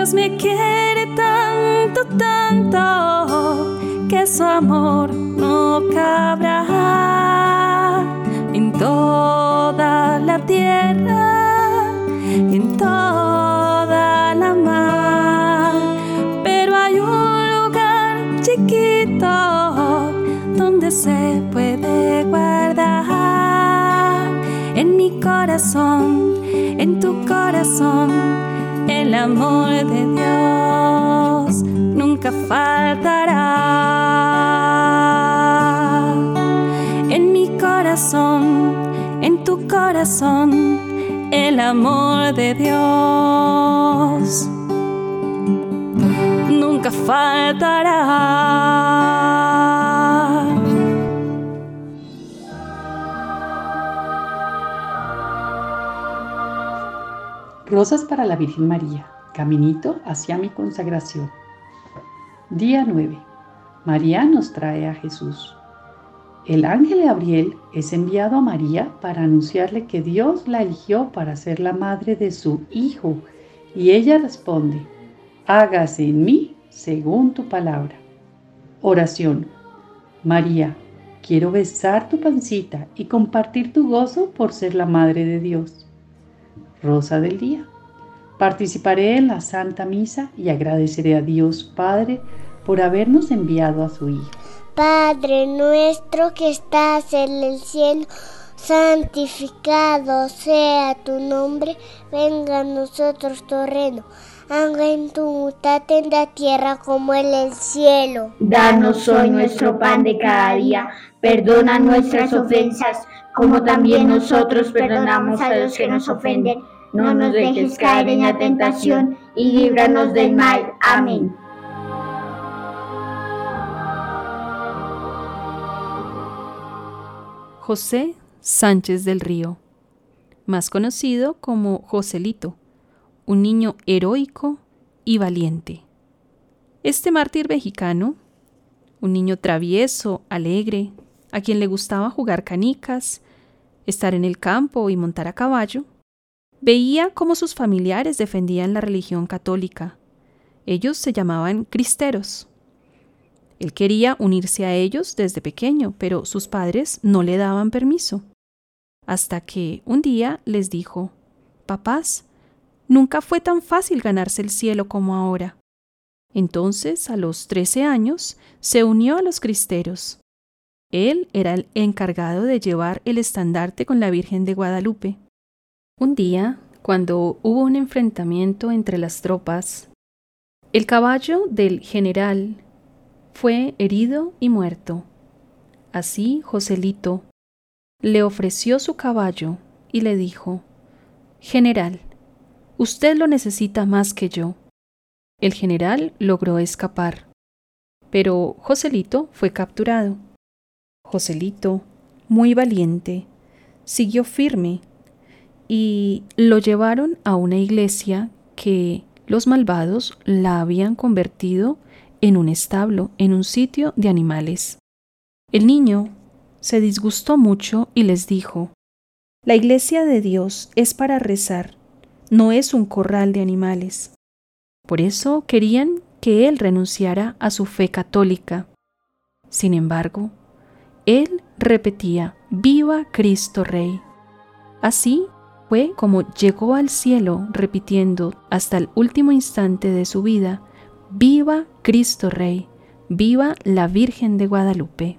Dios me quiere tanto, tanto, que su amor no cabrá en toda la tierra, en toda la mar. Pero hay un lugar chiquito donde se puede guardar en mi corazón, en tu corazón el amor de Dios nunca faltará. En mi corazón, en tu corazón, el amor de Dios nunca faltará. Rosas para la Virgen María. Caminito hacia mi consagración. Día 9. María nos trae a Jesús. El ángel Gabriel es enviado a María para anunciarle que Dios la eligió para ser la madre de su Hijo. Y ella responde, hágase en mí según tu palabra. Oración. María, quiero besar tu pancita y compartir tu gozo por ser la madre de Dios. Rosa del Día. Participaré en la Santa Misa y agradeceré a Dios Padre por habernos enviado a su Hijo. Padre nuestro que estás en el cielo, santificado sea tu nombre, venga a nosotros tu reino. En tu en la tierra como en el cielo. Danos hoy nuestro pan de cada día, perdona nuestras ofensas como también nosotros perdonamos a los que nos ofenden. No nos dejes caer en la tentación y líbranos del mal. Amén. José Sánchez del Río, más conocido como Joselito, un niño heroico y valiente. Este mártir mexicano, un niño travieso, alegre, a quien le gustaba jugar canicas, estar en el campo y montar a caballo, veía cómo sus familiares defendían la religión católica. Ellos se llamaban cristeros. Él quería unirse a ellos desde pequeño, pero sus padres no le daban permiso. Hasta que un día les dijo, Papás, nunca fue tan fácil ganarse el cielo como ahora. Entonces, a los trece años, se unió a los cristeros. Él era el encargado de llevar el estandarte con la Virgen de Guadalupe. Un día, cuando hubo un enfrentamiento entre las tropas, el caballo del general fue herido y muerto. Así Joselito le ofreció su caballo y le dijo, General, usted lo necesita más que yo. El general logró escapar, pero Joselito fue capturado. Joselito, muy valiente, siguió firme y lo llevaron a una iglesia que los malvados la habían convertido en un establo, en un sitio de animales. El niño se disgustó mucho y les dijo, La iglesia de Dios es para rezar, no es un corral de animales. Por eso querían que él renunciara a su fe católica. Sin embargo, él repetía, Viva Cristo Rey. Así fue como llegó al cielo repitiendo hasta el último instante de su vida, Viva Cristo Rey, viva la Virgen de Guadalupe.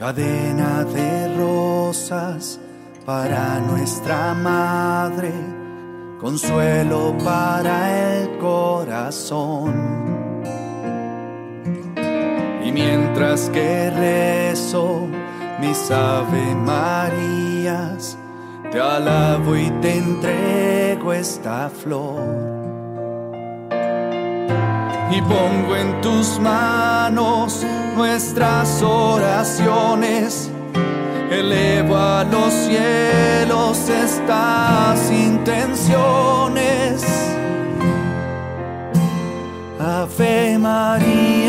Cadena de rosas para nuestra madre, consuelo para el corazón. Y mientras que rezo, mis Ave Marías, te alabo y te entrego esta flor. Y pongo en tus manos nuestras oraciones, elevo a los cielos estas intenciones. Ave María.